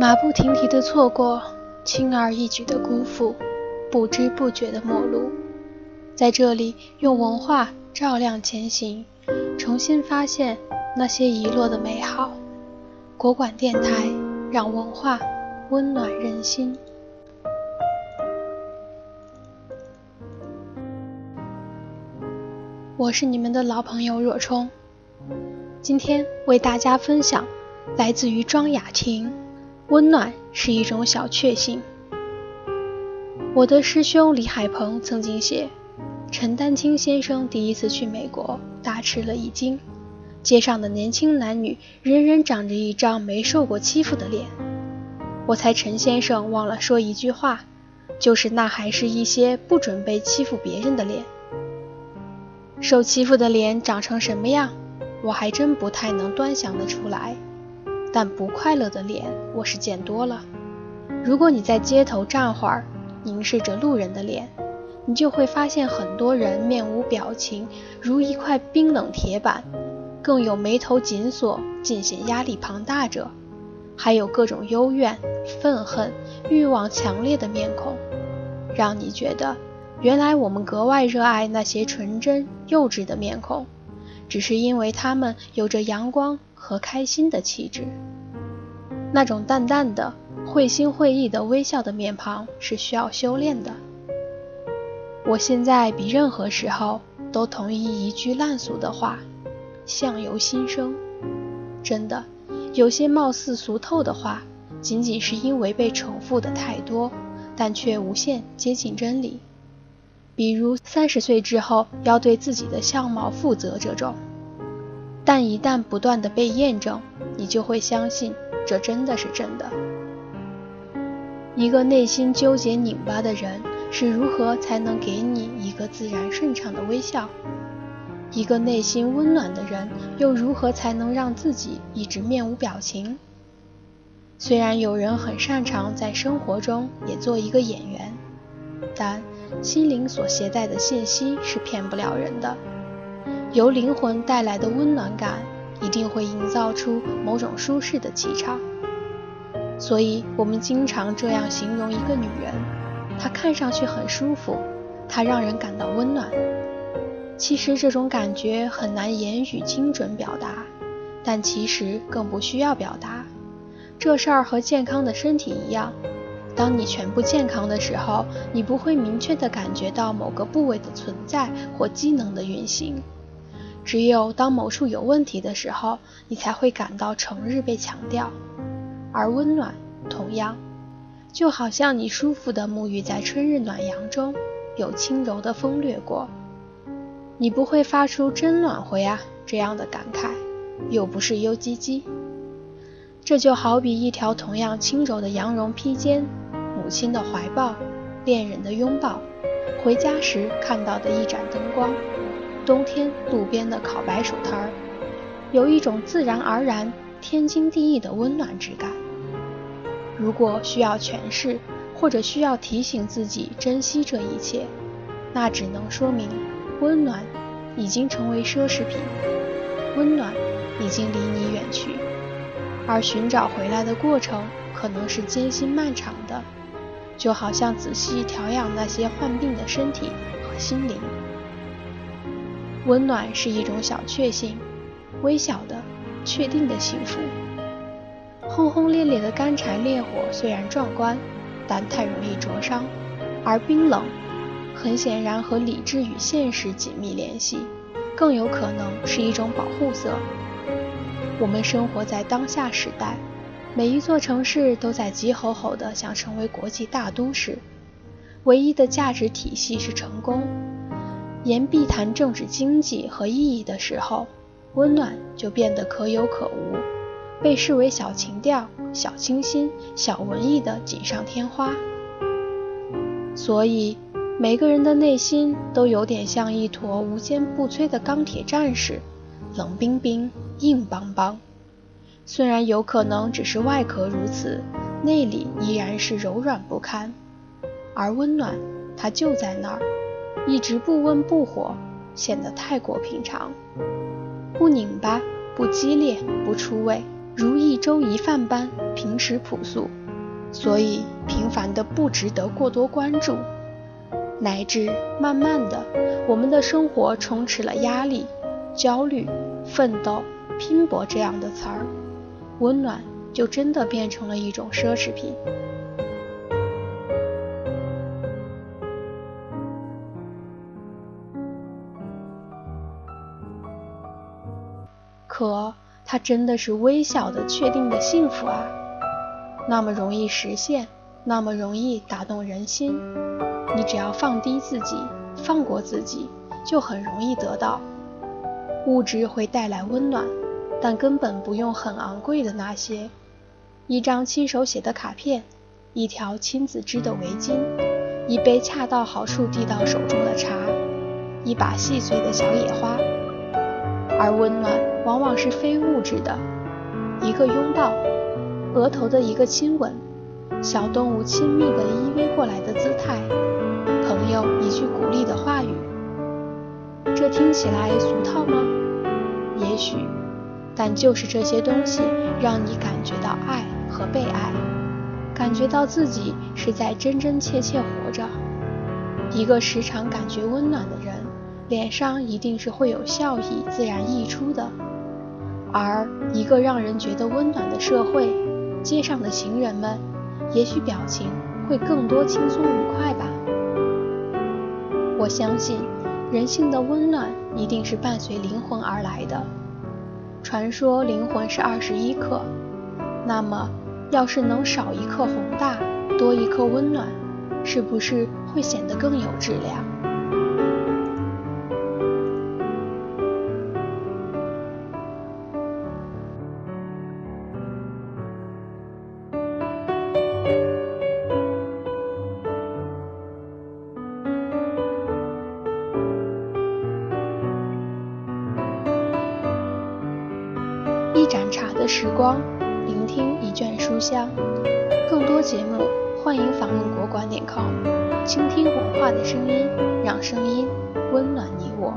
马不停蹄的错过，轻而易举的辜负，不知不觉的陌路。在这里，用文化照亮前行，重新发现那些遗落的美好。国馆电台，让文化温暖人心。我是你们的老朋友若冲，今天为大家分享来自于庄雅婷。温暖是一种小确幸。我的师兄李海鹏曾经写，陈丹青先生第一次去美国，大吃了一惊。街上的年轻男女，人人长着一张没受过欺负的脸。我猜陈先生忘了说一句话，就是那还是一些不准备欺负别人的脸。受欺负的脸长成什么样，我还真不太能端详得出来。但不快乐的脸，我是见多了。如果你在街头站会儿，凝视着路人的脸，你就会发现很多人面无表情，如一块冰冷铁板；更有眉头紧锁，尽显压力庞大者；还有各种幽怨、愤恨、欲望强烈的面孔，让你觉得，原来我们格外热爱那些纯真幼稚的面孔，只是因为他们有着阳光。和开心的气质，那种淡淡的、会心会意的微笑的面庞是需要修炼的。我现在比任何时候都同意一句烂俗的话：相由心生。真的，有些貌似俗透的话，仅仅是因为被重复的太多，但却无限接近真理。比如三十岁之后要对自己的相貌负责这种。但一旦不断的被验证，你就会相信这真的是真的。一个内心纠结拧巴的人是如何才能给你一个自然顺畅的微笑？一个内心温暖的人又如何才能让自己一直面无表情？虽然有人很擅长在生活中也做一个演员，但心灵所携带的信息是骗不了人的。由灵魂带来的温暖感，一定会营造出某种舒适的气场。所以，我们经常这样形容一个女人：她看上去很舒服，她让人感到温暖。其实，这种感觉很难言语精准表达，但其实更不需要表达。这事儿和健康的身体一样，当你全部健康的时候，你不会明确地感觉到某个部位的存在或机能的运行。只有当某处有问题的时候，你才会感到成日被强调。而温暖同样，就好像你舒服地沐浴在春日暖阳中，有轻柔的风掠过，你不会发出“真暖和呀”这样的感慨，又不是忧唧唧。这就好比一条同样轻柔的羊绒披肩，母亲的怀抱，恋人的拥抱，回家时看到的一盏灯光。冬天路边的烤白薯摊儿，有一种自然而然、天经地义的温暖之感。如果需要诠释，或者需要提醒自己珍惜这一切，那只能说明温暖已经成为奢侈品，温暖已经离你远去，而寻找回来的过程可能是艰辛漫长的，就好像仔细调养那些患病的身体和心灵。温暖是一种小确幸，微小的、确定的幸福。轰轰烈烈的干柴烈火虽然壮观，但太容易灼伤；而冰冷，很显然和理智与现实紧密联系，更有可能是一种保护色。我们生活在当下时代，每一座城市都在急吼吼地想成为国际大都市，唯一的价值体系是成功。言必谈政治经济和意义的时候，温暖就变得可有可无，被视为小情调、小清新、小文艺的锦上添花。所以，每个人的内心都有点像一坨无坚不摧的钢铁战士，冷冰冰、硬邦邦。虽然有可能只是外壳如此，内里依然是柔软不堪。而温暖，它就在那儿。一直不温不火，显得太过平常，不拧巴，不激烈，不出味，如一粥一饭般平实朴素，所以平凡的不值得过多关注。乃至慢慢的，我们的生活充斥了压力、焦虑、奋斗、拼搏这样的词儿，温暖就真的变成了一种奢侈品。可它真的是微小的、确定的幸福啊，那么容易实现，那么容易打动人心。你只要放低自己，放过自己，就很容易得到。物质会带来温暖，但根本不用很昂贵的那些。一张亲手写的卡片，一条亲自织的围巾，一杯恰到好处递到手中的茶，一把细碎的小野花。而温暖往往是非物质的，一个拥抱，额头的一个亲吻，小动物亲密的依偎过来的姿态，朋友一句鼓励的话语。这听起来俗套吗？许，但就是这些东西让你感觉到爱和被爱，感觉到自己是在真真切切活着。一个时常感觉温暖的人。脸上一定是会有笑意自然溢出的，而一个让人觉得温暖的社会，街上的行人们，也许表情会更多轻松愉快吧。我相信，人性的温暖一定是伴随灵魂而来的。传说灵魂是二十一克，那么要是能少一克宏大，多一克温暖，是不是会显得更有质量？时光，聆听一卷书香。更多节目，欢迎访问国馆点 com，倾听文化的声音，让声音温暖你我。